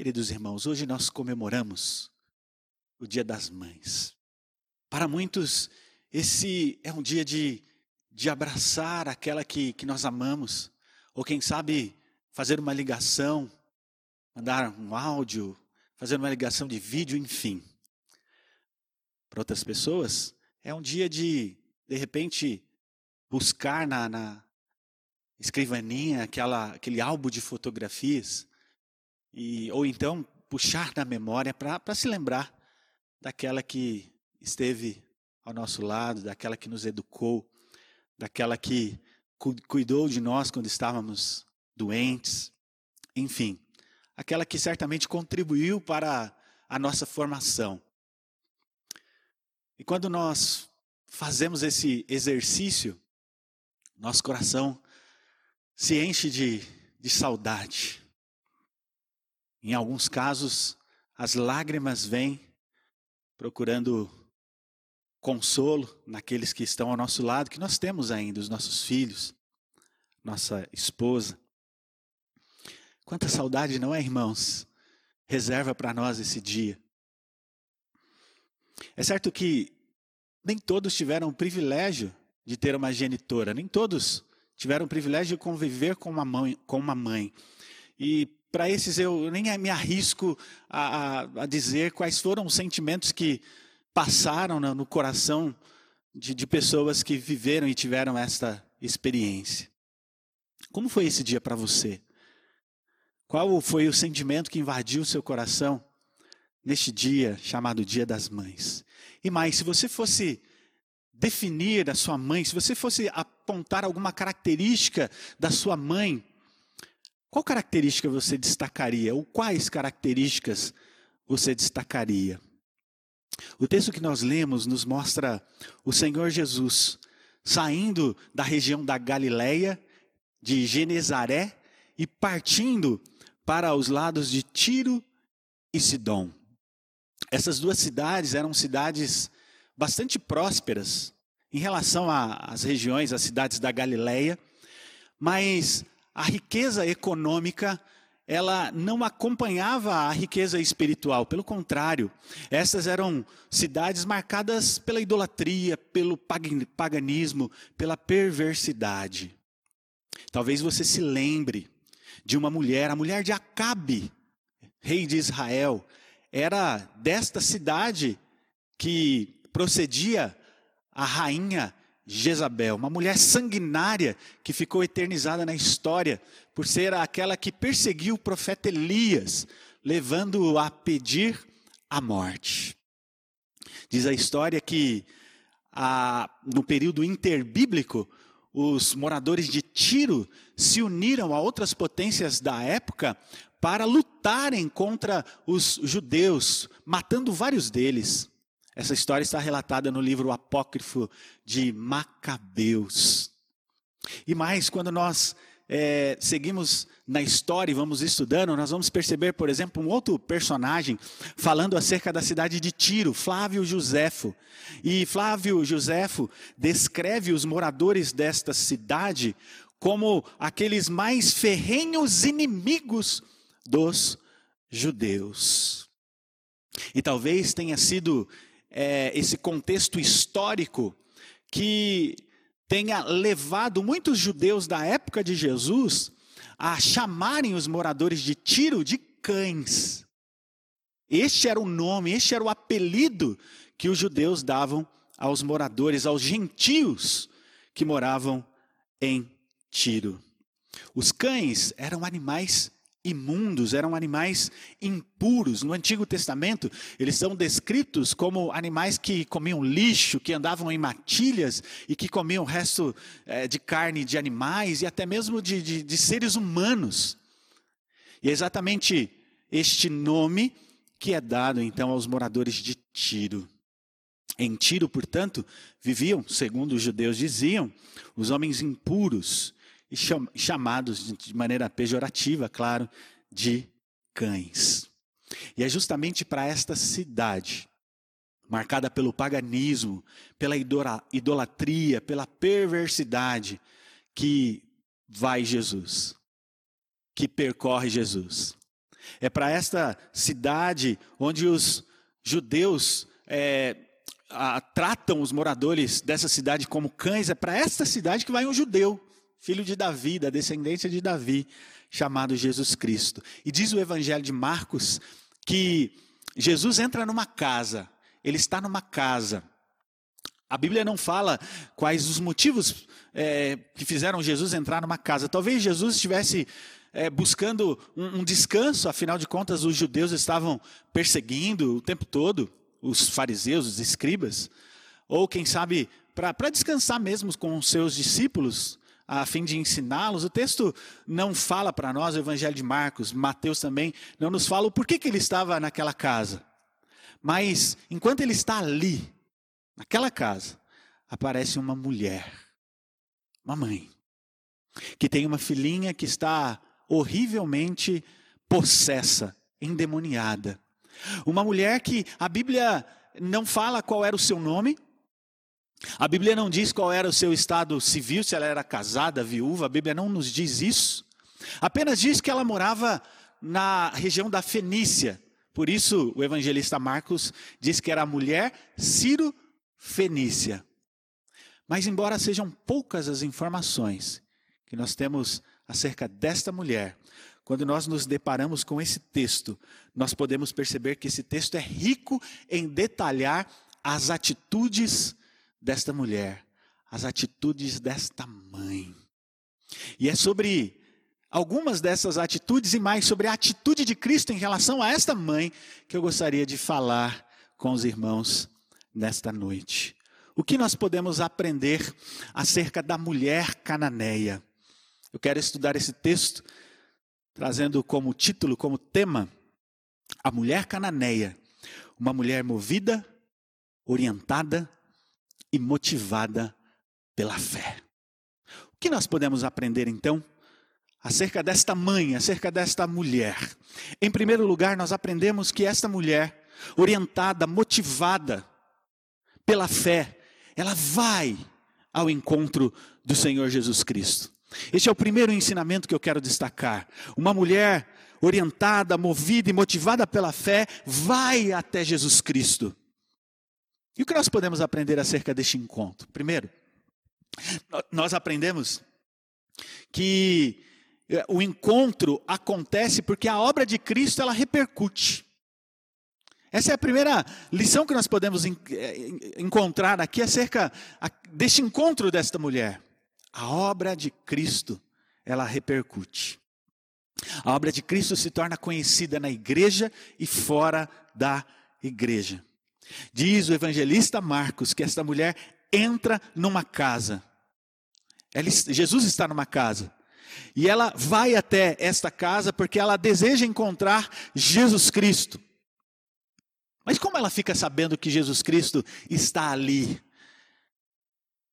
Queridos irmãos, hoje nós comemoramos o Dia das Mães. Para muitos, esse é um dia de, de abraçar aquela que, que nós amamos, ou quem sabe fazer uma ligação, mandar um áudio, fazer uma ligação de vídeo, enfim. Para outras pessoas, é um dia de, de repente, buscar na, na escrivaninha aquela, aquele álbum de fotografias e, ou então puxar na memória para se lembrar daquela que esteve ao nosso lado, daquela que nos educou, daquela que cu cuidou de nós quando estávamos doentes, enfim, aquela que certamente contribuiu para a nossa formação. E quando nós fazemos esse exercício, nosso coração se enche de, de saudade. Em alguns casos, as lágrimas vêm procurando consolo naqueles que estão ao nosso lado, que nós temos ainda, os nossos filhos, nossa esposa. Quanta saudade, não é, irmãos? Reserva para nós esse dia. É certo que nem todos tiveram o privilégio de ter uma genitora, nem todos tiveram o privilégio de conviver com uma mãe. Com uma mãe. E para esses eu nem me arrisco a, a, a, dizer quais foram os sentimentos que passaram no, no coração de, de pessoas que viveram e tiveram esta experiência. Como foi esse dia para você? Qual foi o sentimento que invadiu seu coração neste dia chamado Dia das Mães? E mais, se você fosse definir a sua mãe, se você fosse apontar alguma característica da sua mãe, qual característica você destacaria? Ou quais características você destacaria? O texto que nós lemos nos mostra o Senhor Jesus saindo da região da Galileia, de Genezaré, e partindo para os lados de Tiro e Sidom. Essas duas cidades eram cidades bastante prósperas em relação às regiões, às cidades da Galileia, mas a riqueza econômica ela não acompanhava a riqueza espiritual, pelo contrário, essas eram cidades marcadas pela idolatria, pelo paganismo, pela perversidade. Talvez você se lembre de uma mulher, a mulher de Acabe, rei de Israel, era desta cidade que procedia a rainha Jezabel, uma mulher sanguinária que ficou eternizada na história por ser aquela que perseguiu o profeta Elias, levando-o a pedir a morte. Diz a história que a, no período interbíblico, os moradores de Tiro se uniram a outras potências da época para lutarem contra os judeus, matando vários deles. Essa história está relatada no livro apócrifo de Macabeus. E mais, quando nós é, seguimos na história e vamos estudando, nós vamos perceber, por exemplo, um outro personagem falando acerca da cidade de Tiro, Flávio Joséfo. E Flávio Joséfo descreve os moradores desta cidade como aqueles mais ferrenhos inimigos dos judeus. E talvez tenha sido é, esse contexto histórico que tenha levado muitos judeus da época de Jesus a chamarem os moradores de Tiro de cães. Este era o nome, este era o apelido que os judeus davam aos moradores, aos gentios que moravam em Tiro. Os cães eram animais imundos, eram animais impuros. No Antigo Testamento, eles são descritos como animais que comiam lixo, que andavam em matilhas e que comiam o resto é, de carne de animais e até mesmo de, de, de seres humanos. E é exatamente este nome que é dado então aos moradores de Tiro. Em Tiro, portanto, viviam, segundo os judeus diziam, os homens impuros, e chamados de maneira pejorativa, claro, de cães. E é justamente para esta cidade, marcada pelo paganismo, pela idolatria, pela perversidade, que vai Jesus, que percorre Jesus. É para esta cidade onde os judeus é, a, tratam os moradores dessa cidade como cães, é para esta cidade que vai um judeu, filho de Davi, da descendência de Davi, chamado Jesus Cristo. E diz o Evangelho de Marcos que Jesus entra numa casa, ele está numa casa. A Bíblia não fala quais os motivos é, que fizeram Jesus entrar numa casa. Talvez Jesus estivesse é, buscando um, um descanso, afinal de contas, os judeus estavam perseguindo o tempo todo os fariseus, os escribas, ou quem sabe para descansar mesmo com os seus discípulos, a fim de ensiná-los. O texto não fala para nós, o Evangelho de Marcos, Mateus também, não nos fala o porquê que ele estava naquela casa. Mas enquanto ele está ali, naquela casa, aparece uma mulher, uma mãe, que tem uma filhinha que está horrivelmente possessa, endemoniada. Uma mulher que a Bíblia não fala qual era o seu nome, a Bíblia não diz qual era o seu estado civil, se ela era casada, viúva, a Bíblia não nos diz isso. Apenas diz que ela morava na região da Fenícia. Por isso, o evangelista Marcos diz que era a mulher Ciro Fenícia. Mas, embora sejam poucas as informações que nós temos acerca desta mulher, quando nós nos deparamos com esse texto, nós podemos perceber que esse texto é rico em detalhar as atitudes desta mulher, as atitudes desta mãe. E é sobre algumas dessas atitudes e mais sobre a atitude de Cristo em relação a esta mãe que eu gostaria de falar com os irmãos nesta noite. O que nós podemos aprender acerca da mulher cananeia? Eu quero estudar esse texto trazendo como título, como tema, a mulher cananeia, uma mulher movida, orientada e motivada pela fé. O que nós podemos aprender então acerca desta mãe, acerca desta mulher? Em primeiro lugar, nós aprendemos que esta mulher, orientada, motivada pela fé, ela vai ao encontro do Senhor Jesus Cristo. Este é o primeiro ensinamento que eu quero destacar. Uma mulher orientada, movida e motivada pela fé vai até Jesus Cristo. E o que nós podemos aprender acerca deste encontro? Primeiro, nós aprendemos que é, o encontro acontece porque a obra de Cristo ela repercute. Essa é a primeira lição que nós podemos é, encontrar aqui acerca deste encontro desta mulher. A obra de Cristo, ela repercute. A obra de Cristo se torna conhecida na igreja e fora da igreja. Diz o evangelista Marcos que esta mulher entra numa casa. Ela, Jesus está numa casa. E ela vai até esta casa porque ela deseja encontrar Jesus Cristo. Mas como ela fica sabendo que Jesus Cristo está ali?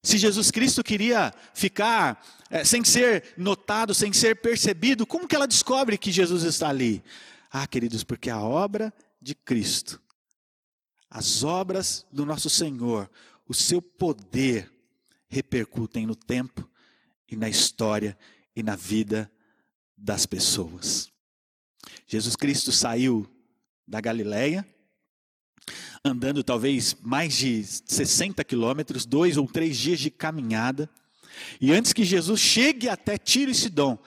Se Jesus Cristo queria ficar é, sem ser notado, sem ser percebido, como que ela descobre que Jesus está ali? Ah, queridos, porque a obra de Cristo, as obras do nosso Senhor, o seu poder repercutem no tempo e na história e na vida das pessoas. Jesus Cristo saiu da Galileia, andando talvez mais de 60 quilômetros, dois ou três dias de caminhada. E antes que Jesus chegue até Tiro e Sidom,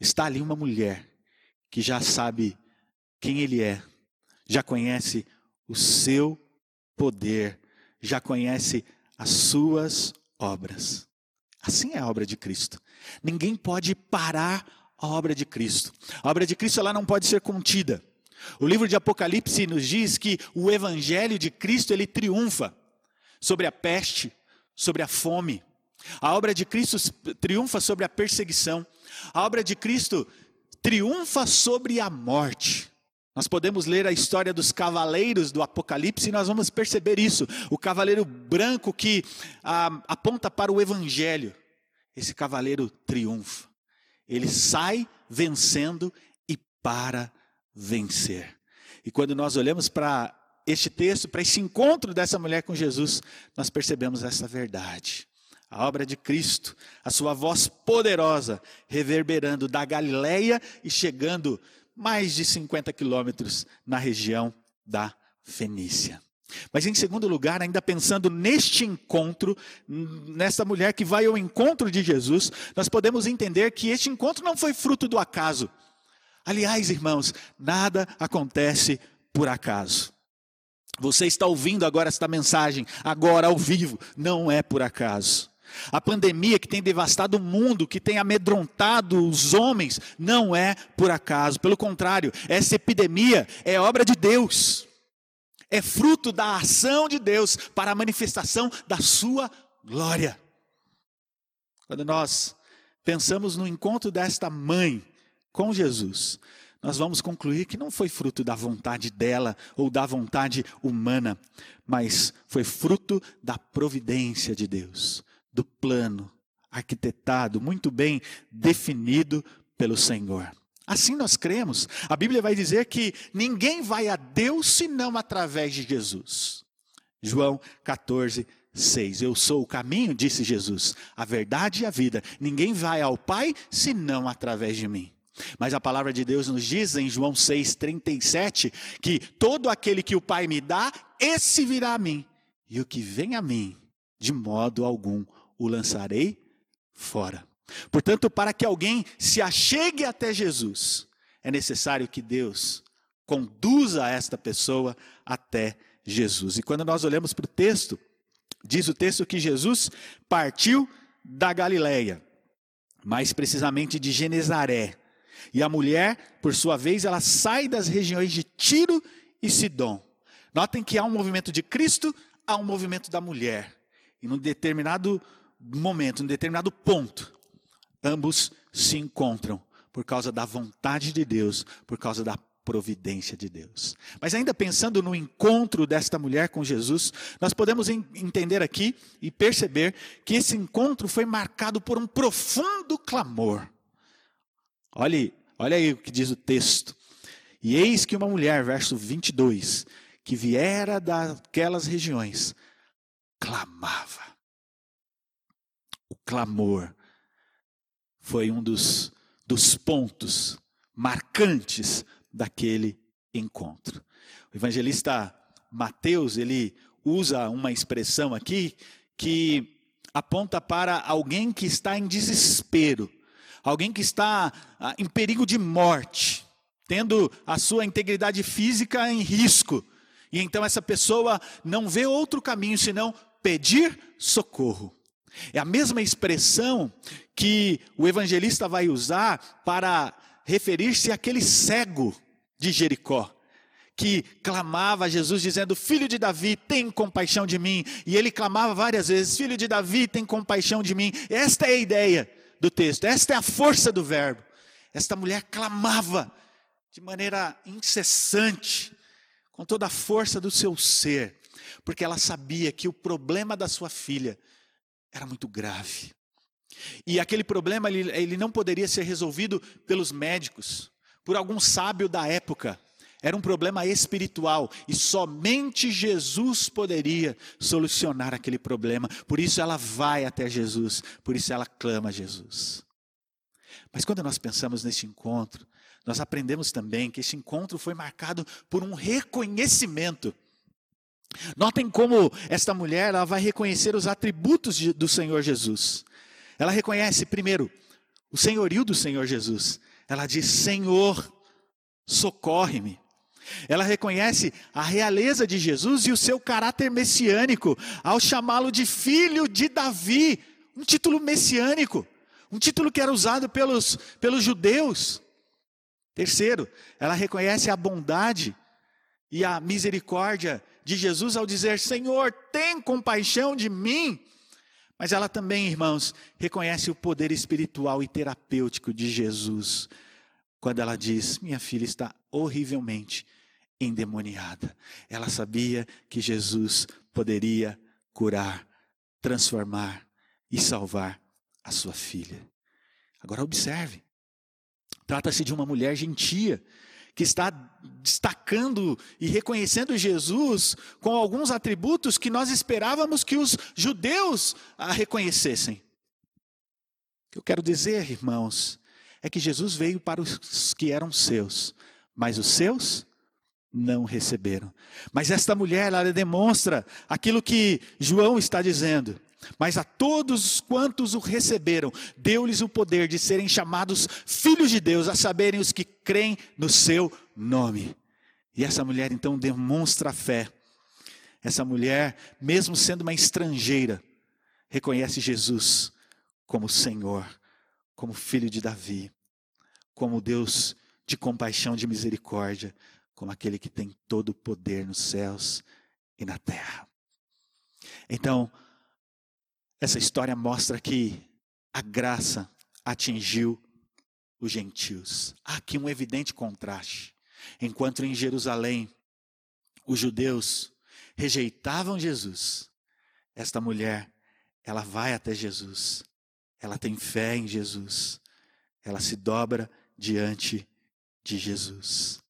está ali uma mulher que já sabe quem ele é, já conhece o seu poder, já conhece as suas obras. Assim é a obra de Cristo. Ninguém pode parar a obra de Cristo. A obra de Cristo ela não pode ser contida. O livro de Apocalipse nos diz que o evangelho de Cristo ele triunfa sobre a peste, sobre a fome. A obra de Cristo triunfa sobre a perseguição. A obra de Cristo triunfa sobre a morte. Nós podemos ler a história dos cavaleiros do Apocalipse e nós vamos perceber isso. O cavaleiro branco que ah, aponta para o Evangelho. Esse cavaleiro triunfa. Ele sai vencendo e para vencer. E quando nós olhamos para este texto, para esse encontro dessa mulher com Jesus, nós percebemos essa verdade. A obra de Cristo, a sua voz poderosa, reverberando da Galileia e chegando mais de 50 quilômetros na região da Fenícia. Mas em segundo lugar, ainda pensando neste encontro, nessa mulher que vai ao encontro de Jesus, nós podemos entender que este encontro não foi fruto do acaso. Aliás, irmãos, nada acontece por acaso. Você está ouvindo agora esta mensagem, agora ao vivo, não é por acaso. A pandemia que tem devastado o mundo, que tem amedrontado os homens, não é por acaso. Pelo contrário, essa epidemia é obra de Deus. É fruto da ação de Deus para a manifestação da sua glória. Quando nós pensamos no encontro desta mãe com Jesus, nós vamos concluir que não foi fruto da vontade dela ou da vontade humana, mas foi fruto da providência de Deus, do plano arquitetado, muito bem definido pelo Senhor. Assim nós cremos. A Bíblia vai dizer que ninguém vai a Deus senão através de Jesus. João 14, 6. Eu sou o caminho, disse Jesus, a verdade e a vida. Ninguém vai ao Pai senão através de mim. Mas a palavra de Deus nos diz em João 6,37 que todo aquele que o Pai me dá, esse virá a mim. E o que vem a mim, de modo algum o lançarei fora. Portanto, para que alguém se achegue até Jesus, é necessário que Deus conduza esta pessoa até Jesus. E quando nós olhamos para o texto, diz o texto que Jesus partiu da Galileia, mais precisamente de Genezaré. E a mulher, por sua vez, ela sai das regiões de Tiro e Sidom. Notem que há um movimento de Cristo, há um movimento da mulher. E num determinado momento, num determinado ponto, ambos se encontram por causa da vontade de Deus, por causa da providência de Deus. Mas ainda pensando no encontro desta mulher com Jesus, nós podemos entender aqui e perceber que esse encontro foi marcado por um profundo clamor. Olhe, olha aí o que diz o texto. E eis que uma mulher, verso 22, que viera daquelas regiões, clamava. Clamor foi um dos, dos pontos marcantes daquele encontro. O evangelista Mateus, ele usa uma expressão aqui que aponta para alguém que está em desespero, alguém que está ah, em perigo de morte, tendo a sua integridade física em risco. E então essa pessoa não vê outro caminho senão pedir socorro. É a mesma expressão que o evangelista vai usar para referir-se àquele cego de Jericó, que clamava a Jesus dizendo: Filho de Davi, tem compaixão de mim. E ele clamava várias vezes: Filho de Davi, tem compaixão de mim. Esta é a ideia do texto, esta é a força do verbo. Esta mulher clamava de maneira incessante, com toda a força do seu ser, porque ela sabia que o problema da sua filha era muito grave. E aquele problema ele, ele não poderia ser resolvido pelos médicos, por algum sábio da época. Era um problema espiritual e somente Jesus poderia solucionar aquele problema. Por isso ela vai até Jesus, por isso ela clama a Jesus. Mas quando nós pensamos neste encontro, nós aprendemos também que este encontro foi marcado por um reconhecimento Notem como esta mulher ela vai reconhecer os atributos de, do Senhor Jesus. Ela reconhece, primeiro, o senhorio do Senhor Jesus. Ela diz: Senhor, socorre-me. Ela reconhece a realeza de Jesus e o seu caráter messiânico, ao chamá-lo de filho de Davi, um título messiânico, um título que era usado pelos, pelos judeus. Terceiro, ela reconhece a bondade e a misericórdia de Jesus ao dizer: Senhor, tem compaixão de mim. Mas ela também, irmãos, reconhece o poder espiritual e terapêutico de Jesus, quando ela diz: Minha filha está horrivelmente endemoniada. Ela sabia que Jesus poderia curar, transformar e salvar a sua filha. Agora observe: trata-se de uma mulher gentia que está destacando e reconhecendo Jesus com alguns atributos que nós esperávamos que os judeus reconhecessem. O que eu quero dizer, irmãos, é que Jesus veio para os que eram seus, mas os seus não receberam. Mas esta mulher, ela demonstra aquilo que João está dizendo. Mas a todos quantos o receberam, deu-lhes o poder de serem chamados filhos de Deus, a saberem os que creem no seu nome. E essa mulher então demonstra fé. Essa mulher, mesmo sendo uma estrangeira, reconhece Jesus como Senhor, como filho de Davi, como Deus de compaixão, de misericórdia, como aquele que tem todo o poder nos céus e na terra. Então, essa história mostra que a graça atingiu os gentios. Há aqui um evidente contraste. Enquanto em Jerusalém os judeus rejeitavam Jesus, esta mulher, ela vai até Jesus, ela tem fé em Jesus, ela se dobra diante de Jesus.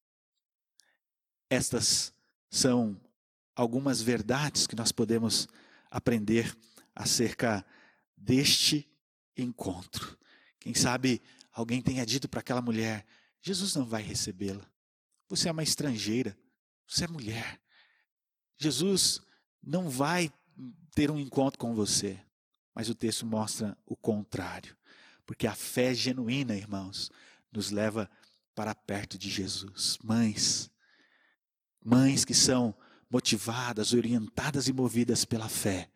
Estas são algumas verdades que nós podemos aprender acerca deste encontro. Quem sabe alguém tenha dito para aquela mulher: Jesus não vai recebê-la. Você é uma estrangeira, você é mulher. Jesus não vai ter um encontro com você. Mas o texto mostra o contrário. Porque a fé genuína, irmãos, nos leva para perto de Jesus. Mães, Mães que são motivadas, orientadas e movidas pela fé,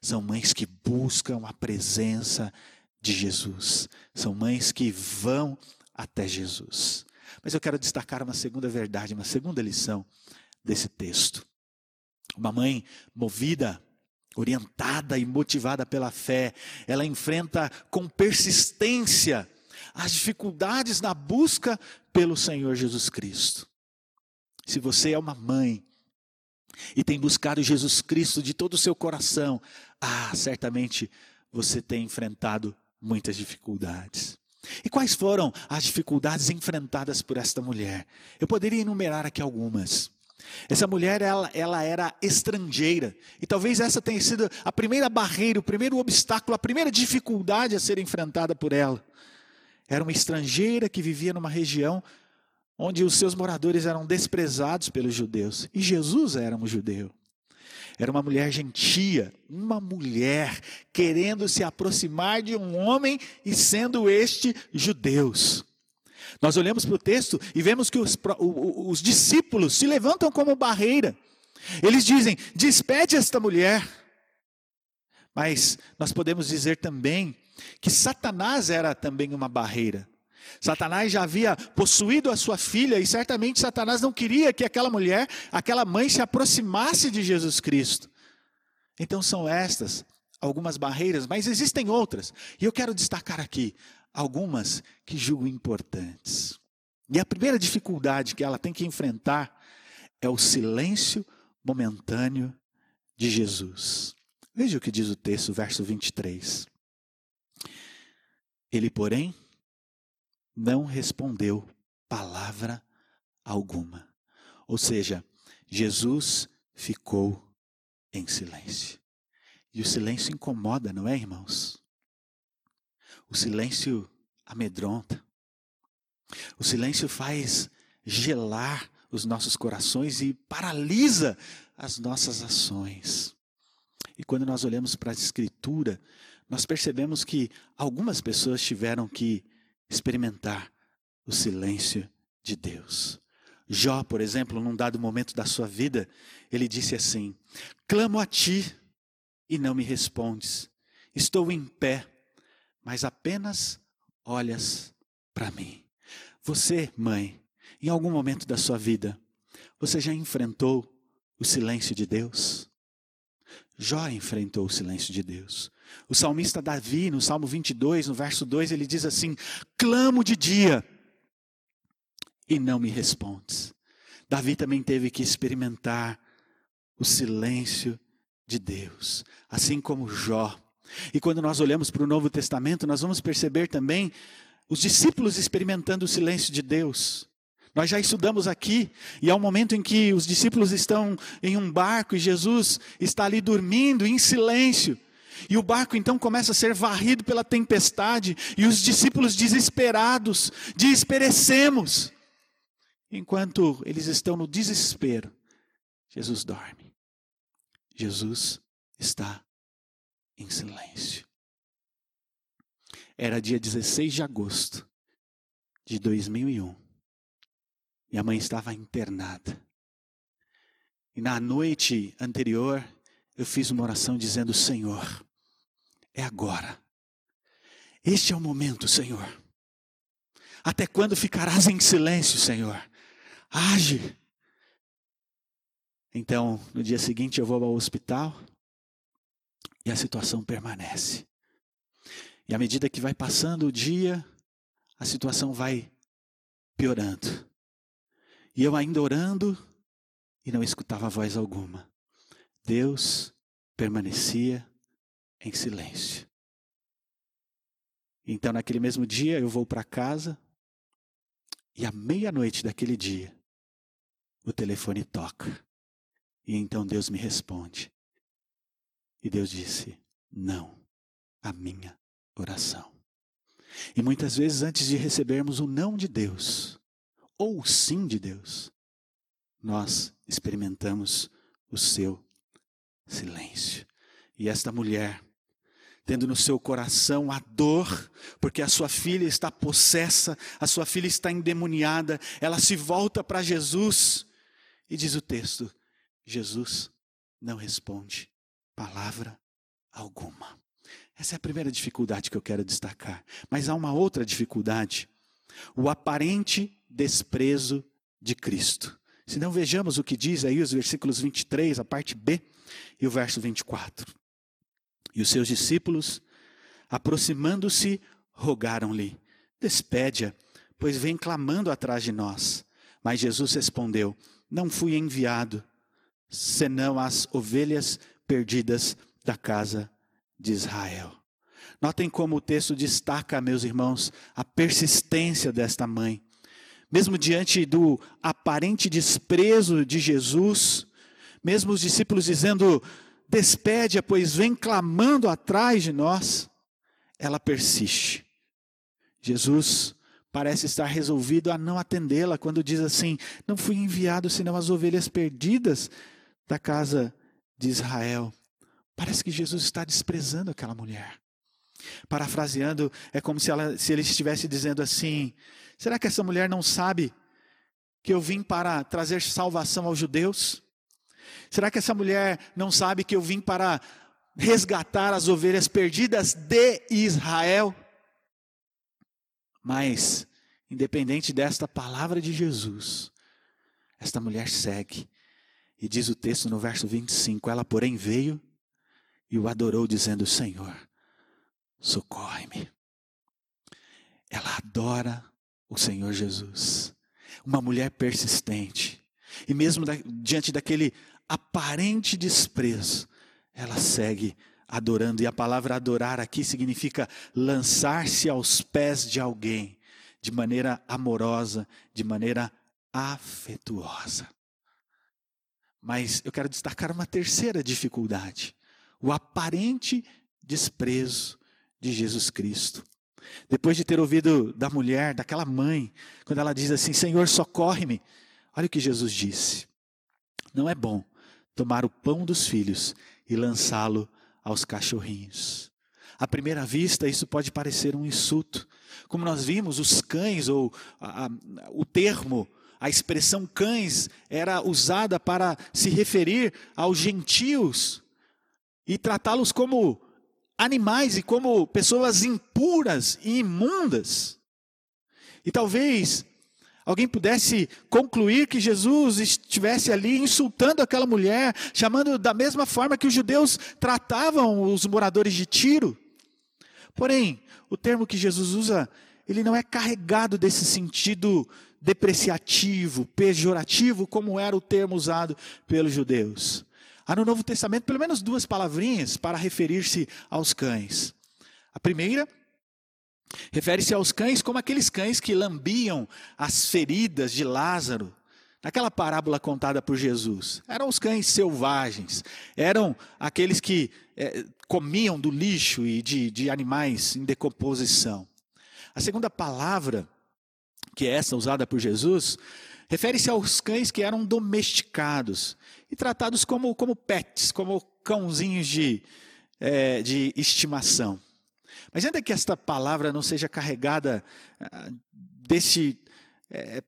são mães que buscam a presença de Jesus, são mães que vão até Jesus. Mas eu quero destacar uma segunda verdade, uma segunda lição desse texto. Uma mãe movida, orientada e motivada pela fé, ela enfrenta com persistência as dificuldades na busca pelo Senhor Jesus Cristo. Se você é uma mãe e tem buscado Jesus Cristo de todo o seu coração, ah, certamente você tem enfrentado muitas dificuldades. E quais foram as dificuldades enfrentadas por esta mulher? Eu poderia enumerar aqui algumas. Essa mulher, ela, ela era estrangeira. E talvez essa tenha sido a primeira barreira, o primeiro obstáculo, a primeira dificuldade a ser enfrentada por ela. Era uma estrangeira que vivia numa região onde os seus moradores eram desprezados pelos judeus. E Jesus era um judeu. Era uma mulher gentia, uma mulher querendo se aproximar de um homem e sendo este judeus. Nós olhamos para o texto e vemos que os, os discípulos se levantam como barreira. Eles dizem: despede esta mulher. Mas nós podemos dizer também que Satanás era também uma barreira. Satanás já havia possuído a sua filha e certamente Satanás não queria que aquela mulher, aquela mãe se aproximasse de Jesus Cristo. Então são estas algumas barreiras, mas existem outras. E eu quero destacar aqui algumas que julgo importantes. E a primeira dificuldade que ela tem que enfrentar é o silêncio momentâneo de Jesus. Veja o que diz o texto, verso 23. Ele, porém, não respondeu palavra alguma. Ou seja, Jesus ficou em silêncio. E o silêncio incomoda, não é, irmãos? O silêncio amedronta. O silêncio faz gelar os nossos corações e paralisa as nossas ações. E quando nós olhamos para a Escritura, nós percebemos que algumas pessoas tiveram que experimentar o silêncio de Deus. Jó, por exemplo, num dado momento da sua vida, ele disse assim: Clamo a ti e não me respondes. Estou em pé, mas apenas olhas para mim. Você, mãe, em algum momento da sua vida, você já enfrentou o silêncio de Deus? Jó enfrentou o silêncio de Deus. O salmista Davi, no Salmo 22, no verso 2, ele diz assim: Clamo de dia e não me respondes. Davi também teve que experimentar o silêncio de Deus, assim como Jó. E quando nós olhamos para o Novo Testamento, nós vamos perceber também os discípulos experimentando o silêncio de Deus. Nós já estudamos aqui, e há um momento em que os discípulos estão em um barco e Jesus está ali dormindo em silêncio. E o barco então começa a ser varrido pela tempestade, e os discípulos desesperados diz: perecemos. Enquanto eles estão no desespero, Jesus dorme. Jesus está em silêncio. Era dia 16 de agosto de 2001. Minha mãe estava internada. E na noite anterior, eu fiz uma oração dizendo: Senhor, é agora. Este é o momento, Senhor. Até quando ficarás em silêncio, Senhor? Age. Então, no dia seguinte, eu vou ao hospital e a situação permanece. E à medida que vai passando o dia, a situação vai piorando. E eu ainda orando e não escutava voz alguma. Deus permanecia em silêncio. Então, naquele mesmo dia, eu vou para casa e à meia-noite daquele dia, o telefone toca. E então Deus me responde. E Deus disse: Não, a minha oração. E muitas vezes, antes de recebermos o não de Deus, ou o sim de Deus, nós experimentamos o seu silêncio. E esta mulher, tendo no seu coração a dor, porque a sua filha está possessa, a sua filha está endemoniada, ela se volta para Jesus e diz o texto: Jesus não responde palavra alguma. Essa é a primeira dificuldade que eu quero destacar. Mas há uma outra dificuldade: o aparente desprezo de Cristo. Se não vejamos o que diz aí os versículos 23, a parte B, e o verso 24. E os seus discípulos, aproximando-se, rogaram-lhe: Despede-a, pois vem clamando atrás de nós. Mas Jesus respondeu: Não fui enviado, senão as ovelhas perdidas da casa de Israel. Notem como o texto destaca, meus irmãos, a persistência desta mãe. Mesmo diante do aparente desprezo de Jesus, mesmo os discípulos dizendo: despede-a, pois vem clamando atrás de nós, ela persiste. Jesus parece estar resolvido a não atendê-la quando diz assim: Não fui enviado senão as ovelhas perdidas da casa de Israel. Parece que Jesus está desprezando aquela mulher. Parafraseando, é como se, ela, se ele estivesse dizendo assim: será que essa mulher não sabe que eu vim para trazer salvação aos judeus? Será que essa mulher não sabe que eu vim para resgatar as ovelhas perdidas de Israel? Mas, independente desta palavra de Jesus, esta mulher segue. E diz o texto no verso 25: Ela, porém, veio e o adorou, dizendo: Senhor, socorre-me. Ela adora o Senhor Jesus. Uma mulher persistente. E mesmo da, diante daquele aparente desprezo, ela segue adorando. E a palavra adorar aqui significa lançar-se aos pés de alguém, de maneira amorosa, de maneira afetuosa. Mas eu quero destacar uma terceira dificuldade o aparente desprezo de Jesus Cristo. Depois de ter ouvido da mulher, daquela mãe, quando ela diz assim: Senhor, socorre-me. Olha o que Jesus disse: Não é bom tomar o pão dos filhos e lançá-lo aos cachorrinhos. À primeira vista, isso pode parecer um insulto. Como nós vimos, os cães, ou a, a, o termo, a expressão cães, era usada para se referir aos gentios e tratá-los como animais e como pessoas impuras e imundas. E talvez alguém pudesse concluir que Jesus estivesse ali insultando aquela mulher, chamando da mesma forma que os judeus tratavam os moradores de Tiro. Porém, o termo que Jesus usa, ele não é carregado desse sentido depreciativo, pejorativo, como era o termo usado pelos judeus. Há no Novo Testamento pelo menos duas palavrinhas para referir-se aos cães. A primeira refere-se aos cães como aqueles cães que lambiam as feridas de Lázaro naquela parábola contada por Jesus, eram os cães selvagens, eram aqueles que é, comiam do lixo e de, de animais em decomposição. A segunda palavra, que é essa usada por Jesus, refere-se aos cães que eram domesticados e tratados como, como pets, como cãozinhos de, é, de estimação. Mas ainda que esta palavra não seja carregada ah, desse, é,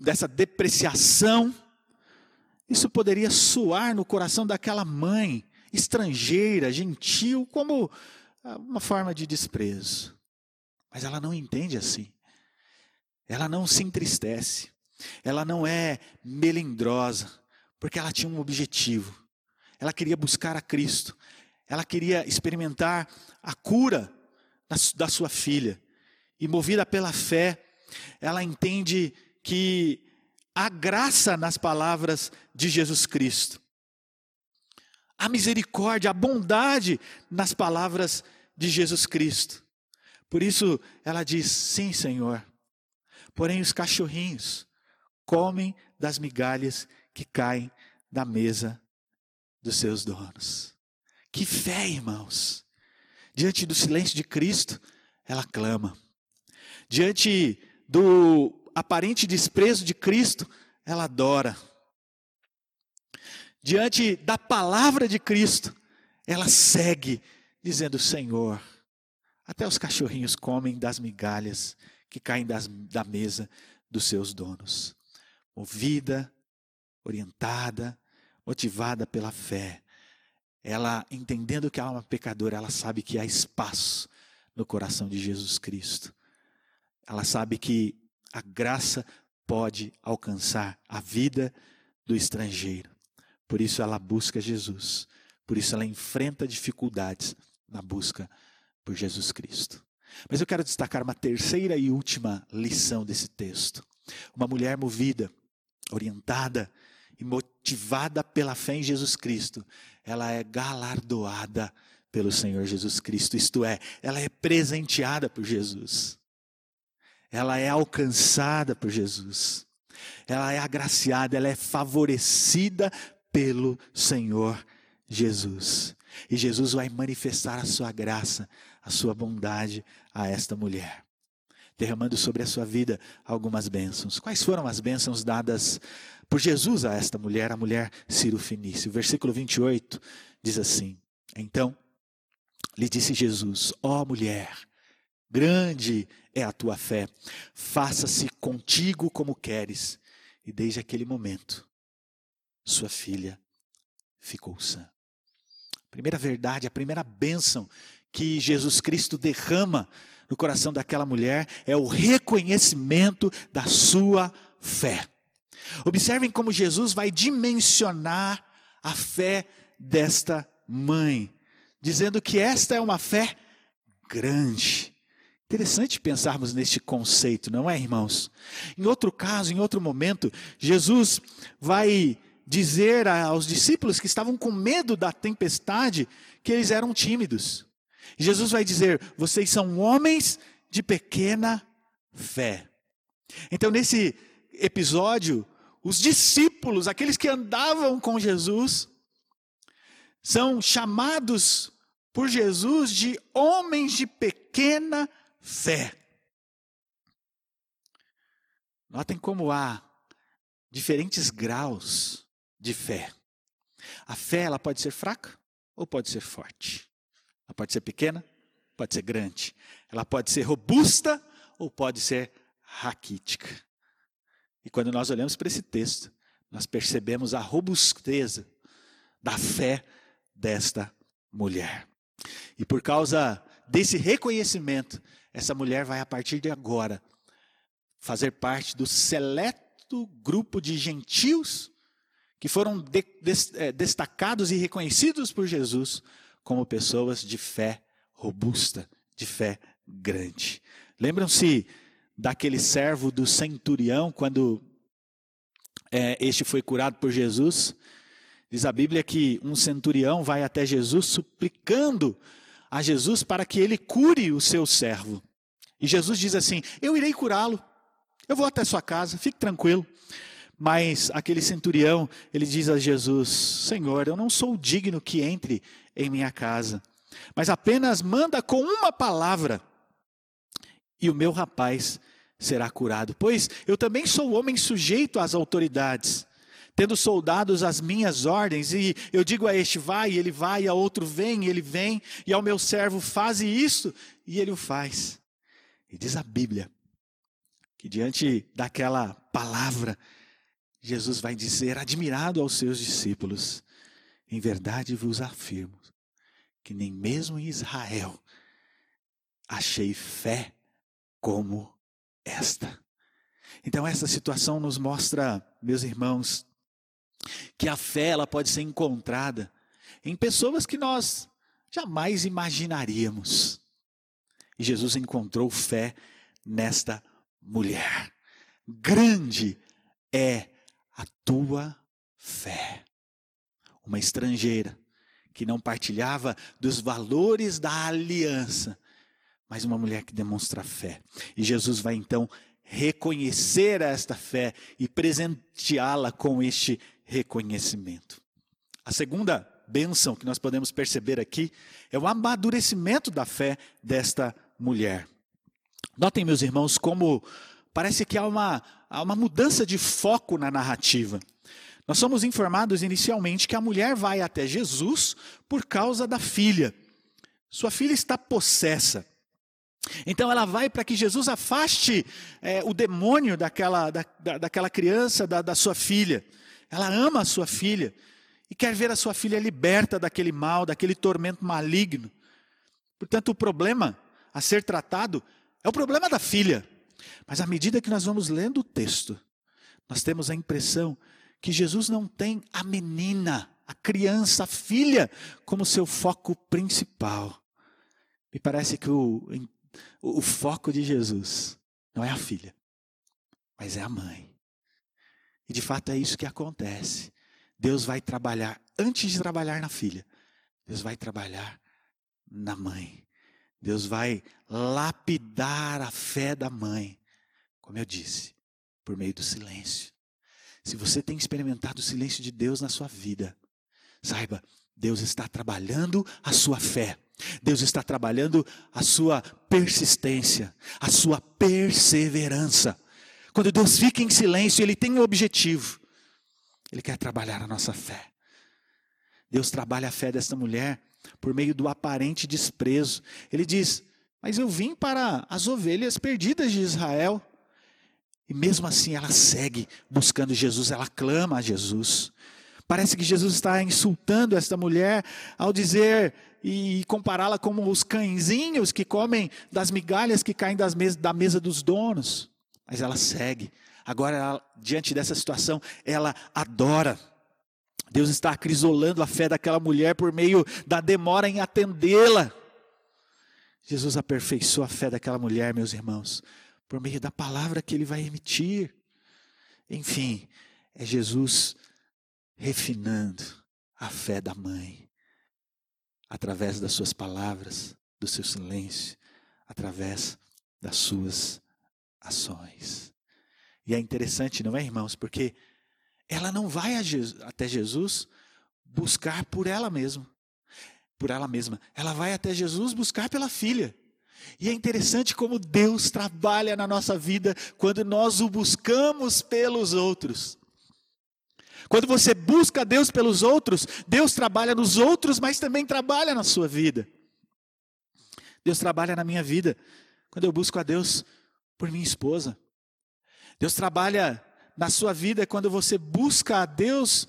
dessa depreciação, isso poderia soar no coração daquela mãe estrangeira, gentil, como ah, uma forma de desprezo. Mas ela não entende assim. Ela não se entristece. Ela não é melindrosa, porque ela tinha um objetivo. Ela queria buscar a Cristo. Ela queria experimentar a cura da sua filha. E movida pela fé, ela entende que há graça nas palavras de Jesus Cristo. A misericórdia, a bondade nas palavras de Jesus Cristo. Por isso ela diz: Sim, Senhor. Porém, os cachorrinhos comem das migalhas que caem da mesa dos seus donos. Que fé, irmãos! Diante do silêncio de Cristo, ela clama. Diante do aparente desprezo de Cristo, ela adora. Diante da palavra de Cristo, ela segue, dizendo: Senhor, até os cachorrinhos comem das migalhas que caem das, da mesa dos seus donos. Movida, orientada, motivada pela fé, ela entendendo que ela é uma pecadora, ela sabe que há espaço no coração de Jesus Cristo. Ela sabe que a graça pode alcançar a vida do estrangeiro. Por isso ela busca Jesus. Por isso ela enfrenta dificuldades na busca por Jesus Cristo. Mas eu quero destacar uma terceira e última lição desse texto. Uma mulher movida, orientada e motivada pela fé em Jesus Cristo, ela é galardoada pelo Senhor Jesus Cristo, isto é, ela é presenteada por Jesus. Ela é alcançada por Jesus. Ela é agraciada, ela é favorecida pelo Senhor Jesus. E Jesus vai manifestar a sua graça, a sua bondade a esta mulher, derramando sobre a sua vida algumas bênçãos. Quais foram as bênçãos dadas por Jesus a esta mulher, a mulher Ciro Fenício? O versículo 28 diz assim: Então lhe disse Jesus: Ó oh, mulher, grande é a tua fé, faça-se contigo como queres. E desde aquele momento, sua filha ficou sã. Primeira verdade, a primeira bênção que Jesus Cristo derrama no coração daquela mulher é o reconhecimento da sua fé. Observem como Jesus vai dimensionar a fé desta mãe, dizendo que esta é uma fé grande. Interessante pensarmos neste conceito, não é, irmãos? Em outro caso, em outro momento, Jesus vai dizer aos discípulos que estavam com medo da tempestade que eles eram tímidos. Jesus vai dizer: vocês são homens de pequena fé. Então, nesse episódio, os discípulos, aqueles que andavam com Jesus, são chamados por Jesus de homens de pequena fé. Notem como há diferentes graus de fé. A fé ela pode ser fraca ou pode ser forte. Ela pode ser pequena, pode ser grande. Ela pode ser robusta ou pode ser raquítica. E quando nós olhamos para esse texto, nós percebemos a robusteza da fé desta mulher. E por causa desse reconhecimento, essa mulher vai a partir de agora fazer parte do seleto grupo de gentios que foram de, é, destacados e reconhecidos por Jesus como pessoas de fé robusta, de fé grande. Lembram-se daquele servo do centurião quando é, este foi curado por Jesus? Diz a Bíblia que um centurião vai até Jesus suplicando a Jesus para que ele cure o seu servo. E Jesus diz assim: Eu irei curá-lo, eu vou até sua casa, fique tranquilo. Mas aquele centurião, ele diz a Jesus: Senhor, eu não sou digno que entre em minha casa, mas apenas manda com uma palavra, e o meu rapaz será curado. Pois eu também sou homem sujeito às autoridades, tendo soldados às minhas ordens, e eu digo a este vai, e ele vai, e a outro vem, e ele vem, e ao meu servo faze isso, e ele o faz. E diz a Bíblia que diante daquela palavra, Jesus vai dizer, admirado aos seus discípulos: Em verdade vos afirmo que nem mesmo em Israel achei fé como esta. Então essa situação nos mostra, meus irmãos, que a fé ela pode ser encontrada em pessoas que nós jamais imaginaríamos. E Jesus encontrou fé nesta mulher. Grande é a tua fé. Uma estrangeira que não partilhava dos valores da aliança, mas uma mulher que demonstra fé. E Jesus vai então reconhecer esta fé e presenteá-la com este reconhecimento. A segunda bênção que nós podemos perceber aqui é o amadurecimento da fé desta mulher. Notem, meus irmãos, como parece que há uma, há uma mudança de foco na narrativa. Nós somos informados inicialmente que a mulher vai até Jesus por causa da filha. Sua filha está possessa. Então ela vai para que Jesus afaste é, o demônio daquela, da, daquela criança, da, da sua filha. Ela ama a sua filha e quer ver a sua filha liberta daquele mal, daquele tormento maligno. Portanto, o problema a ser tratado é o problema da filha. Mas à medida que nós vamos lendo o texto, nós temos a impressão que Jesus não tem a menina, a criança, a filha, como seu foco principal. Me parece que o, o foco de Jesus não é a filha, mas é a mãe. E de fato é isso que acontece. Deus vai trabalhar, antes de trabalhar na filha, Deus vai trabalhar na mãe. Deus vai lapidar a fé da mãe, como eu disse, por meio do silêncio. Se você tem experimentado o silêncio de Deus na sua vida, saiba, Deus está trabalhando a sua fé. Deus está trabalhando a sua persistência, a sua perseverança. Quando Deus fica em silêncio, Ele tem um objetivo. Ele quer trabalhar a nossa fé. Deus trabalha a fé desta mulher por meio do aparente desprezo. Ele diz: Mas eu vim para as ovelhas perdidas de Israel. E mesmo assim ela segue buscando Jesus, ela clama a Jesus. Parece que Jesus está insultando esta mulher ao dizer e compará-la como os cãezinhos que comem das migalhas que caem da mesa dos donos. Mas ela segue. Agora, ela, diante dessa situação, ela adora. Deus está acrisolando a fé daquela mulher por meio da demora em atendê-la. Jesus aperfeiçoa a fé daquela mulher, meus irmãos, por meio da palavra que ele vai emitir. Enfim, é Jesus refinando a fé da mãe, através das suas palavras, do seu silêncio, através das suas ações. E é interessante, não é, irmãos? Porque ela não vai Jesus, até Jesus buscar por ela mesma, por ela mesma. Ela vai até Jesus buscar pela filha. E é interessante como Deus trabalha na nossa vida quando nós o buscamos pelos outros. Quando você busca Deus pelos outros, Deus trabalha nos outros, mas também trabalha na sua vida. Deus trabalha na minha vida quando eu busco a Deus por minha esposa. Deus trabalha na sua vida quando você busca a Deus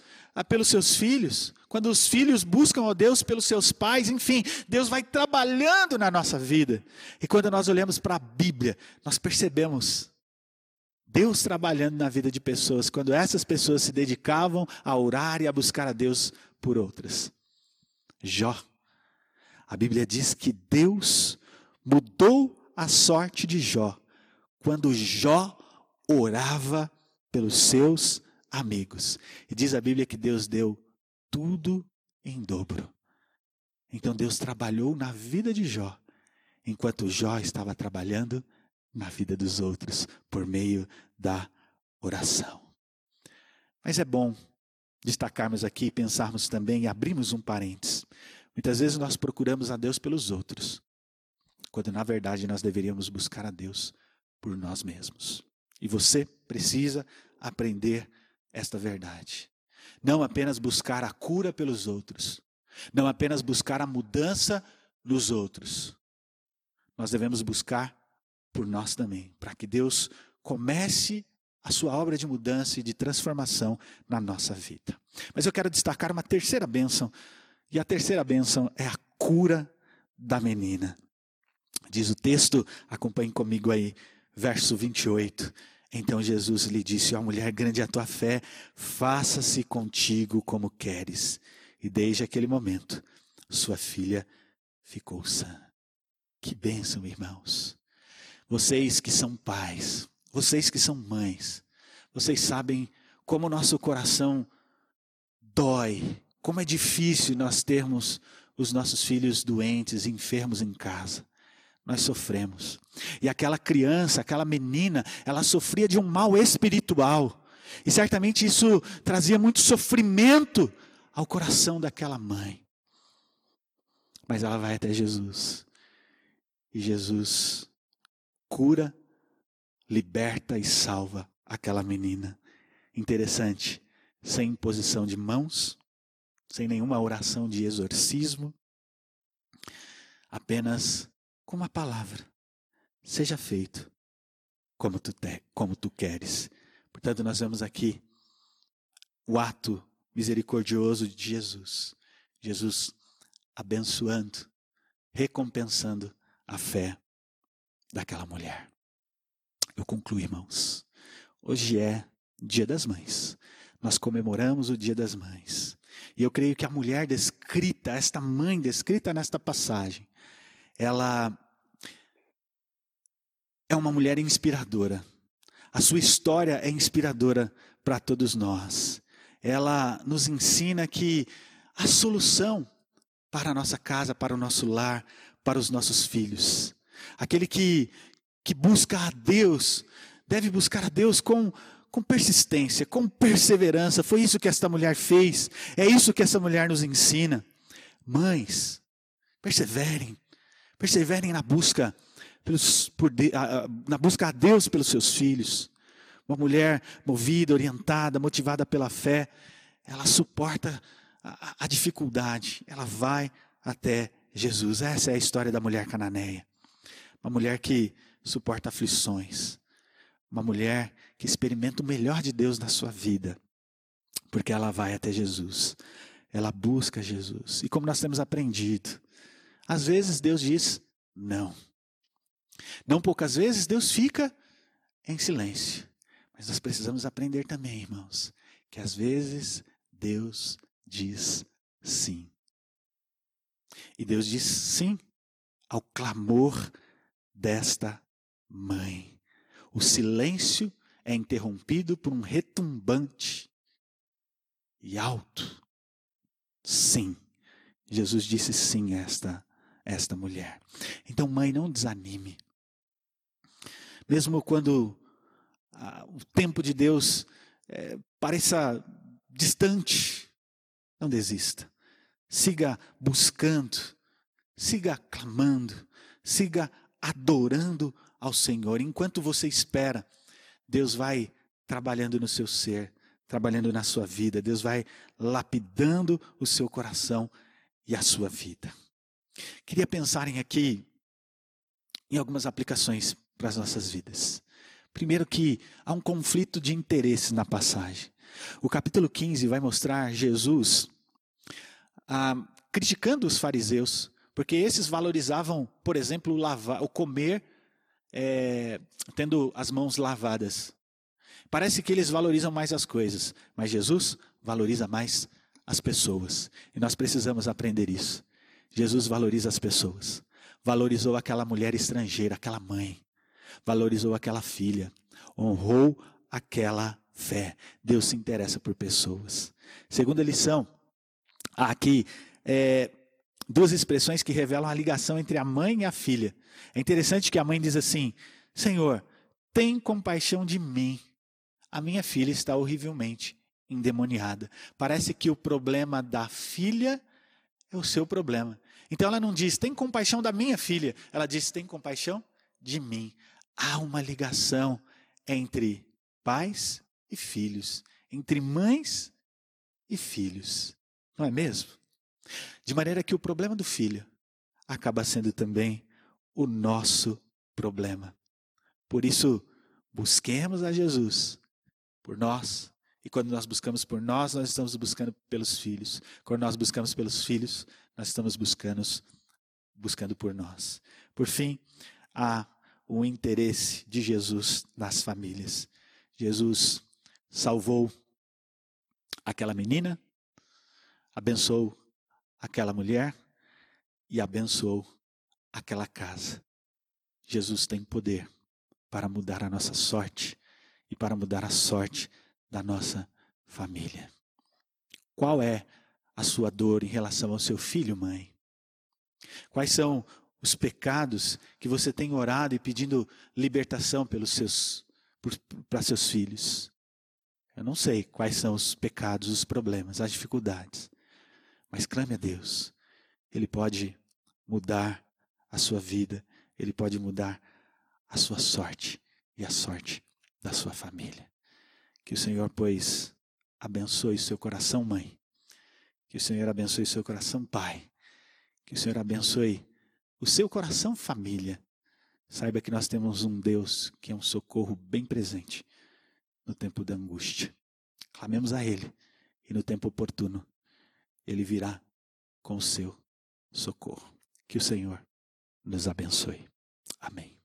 pelos seus filhos, quando os filhos buscam a Deus pelos seus pais, enfim, Deus vai trabalhando na nossa vida. E quando nós olhamos para a Bíblia, nós percebemos Deus trabalhando na vida de pessoas, quando essas pessoas se dedicavam a orar e a buscar a Deus por outras. Jó, a Bíblia diz que Deus mudou a sorte de Jó quando Jó orava pelos seus amigos. E diz a Bíblia que Deus deu tudo em dobro. Então Deus trabalhou na vida de Jó, enquanto Jó estava trabalhando na vida dos outros por meio da oração. Mas é bom destacarmos aqui, pensarmos também e abrirmos um parênteses. Muitas vezes nós procuramos a Deus pelos outros, quando na verdade nós deveríamos buscar a Deus por nós mesmos. E você precisa aprender esta verdade. Não apenas buscar a cura pelos outros, não apenas buscar a mudança nos outros. Nós devemos buscar por nós também, para que Deus comece a sua obra de mudança e de transformação na nossa vida. Mas eu quero destacar uma terceira bênção, e a terceira bênção é a cura da menina. Diz o texto, acompanhe comigo aí, verso 28. Então Jesus lhe disse: Ó oh, mulher, grande a tua fé, faça-se contigo como queres. E desde aquele momento, sua filha ficou sã. Que bênção, irmãos. Vocês que são pais, vocês que são mães, vocês sabem como o nosso coração dói, como é difícil nós termos os nossos filhos doentes, enfermos em casa. Nós sofremos. E aquela criança, aquela menina, ela sofria de um mal espiritual. E certamente isso trazia muito sofrimento ao coração daquela mãe. Mas ela vai até Jesus. E Jesus cura liberta e salva aquela menina. Interessante, sem imposição de mãos, sem nenhuma oração de exorcismo, apenas com uma palavra: seja feito como tu, te, como tu queres. Portanto, nós vemos aqui o ato misericordioso de Jesus. Jesus abençoando, recompensando a fé daquela mulher. Eu concluo, irmãos. Hoje é Dia das Mães. Nós comemoramos o Dia das Mães. E eu creio que a mulher descrita, esta mãe descrita nesta passagem, ela é uma mulher inspiradora. A sua história é inspiradora para todos nós. Ela nos ensina que a solução para a nossa casa, para o nosso lar, para os nossos filhos, aquele que, que busca a Deus, deve buscar a Deus com, com persistência, com perseverança. Foi isso que esta mulher fez, é isso que essa mulher nos ensina. Mães, perseverem, perseverem na busca, pelos, por na busca a Deus pelos seus filhos. Uma mulher movida, orientada, motivada pela fé, ela suporta a, a dificuldade, ela vai até Jesus. Essa é a história da mulher cananeia. Uma mulher que suporta aflições. Uma mulher que experimenta o melhor de Deus na sua vida. Porque ela vai até Jesus. Ela busca Jesus. E como nós temos aprendido, às vezes Deus diz não. Não poucas vezes Deus fica em silêncio. Mas nós precisamos aprender também, irmãos, que às vezes Deus diz sim. E Deus diz sim ao clamor desta mãe. O silêncio é interrompido por um retumbante e alto. Sim. Jesus disse sim a esta, esta mulher. Então, mãe, não desanime. Mesmo quando ah, o tempo de Deus é, pareça distante, não desista. Siga buscando, siga clamando, siga adorando ao Senhor. Enquanto você espera, Deus vai trabalhando no seu ser, trabalhando na sua vida, Deus vai lapidando o seu coração e a sua vida. Queria pensarem aqui em algumas aplicações para as nossas vidas. Primeiro que há um conflito de interesses na passagem. O capítulo 15 vai mostrar Jesus ah, criticando os fariseus porque esses valorizavam, por exemplo, lavar, o comer é, tendo as mãos lavadas. Parece que eles valorizam mais as coisas, mas Jesus valoriza mais as pessoas. E nós precisamos aprender isso. Jesus valoriza as pessoas. Valorizou aquela mulher estrangeira, aquela mãe. Valorizou aquela filha. Honrou aquela fé. Deus se interessa por pessoas. Segunda lição. Aqui, é, duas expressões que revelam a ligação entre a mãe e a filha. É interessante que a mãe diz assim: Senhor, tem compaixão de mim. A minha filha está horrivelmente endemoniada. Parece que o problema da filha é o seu problema. Então ela não diz, tem compaixão da minha filha. Ela diz, tem compaixão de mim. Há uma ligação entre pais e filhos, entre mães e filhos. Não é mesmo? De maneira que o problema do filho acaba sendo também o nosso problema. Por isso, busquemos a Jesus por nós. E quando nós buscamos por nós, nós estamos buscando pelos filhos. Quando nós buscamos pelos filhos, nós estamos buscando, buscando por nós. Por fim, há o interesse de Jesus nas famílias. Jesus salvou aquela menina, abençoou aquela mulher e abençoou aquela casa. Jesus tem poder para mudar a nossa sorte e para mudar a sorte da nossa família. Qual é a sua dor em relação ao seu filho, mãe? Quais são os pecados que você tem orado e pedindo libertação pelos seus para seus filhos? Eu não sei quais são os pecados, os problemas, as dificuldades. Mas clame a Deus. Ele pode mudar a sua vida, ele pode mudar a sua sorte e a sorte da sua família. Que o Senhor, pois, abençoe seu coração, mãe. Que o Senhor abençoe seu coração, pai. Que o Senhor abençoe o seu coração, família. Saiba que nós temos um Deus que é um socorro bem presente no tempo da angústia. Clamemos a Ele e no tempo oportuno Ele virá com o seu socorro. Que o Senhor nos abençoe. Amém.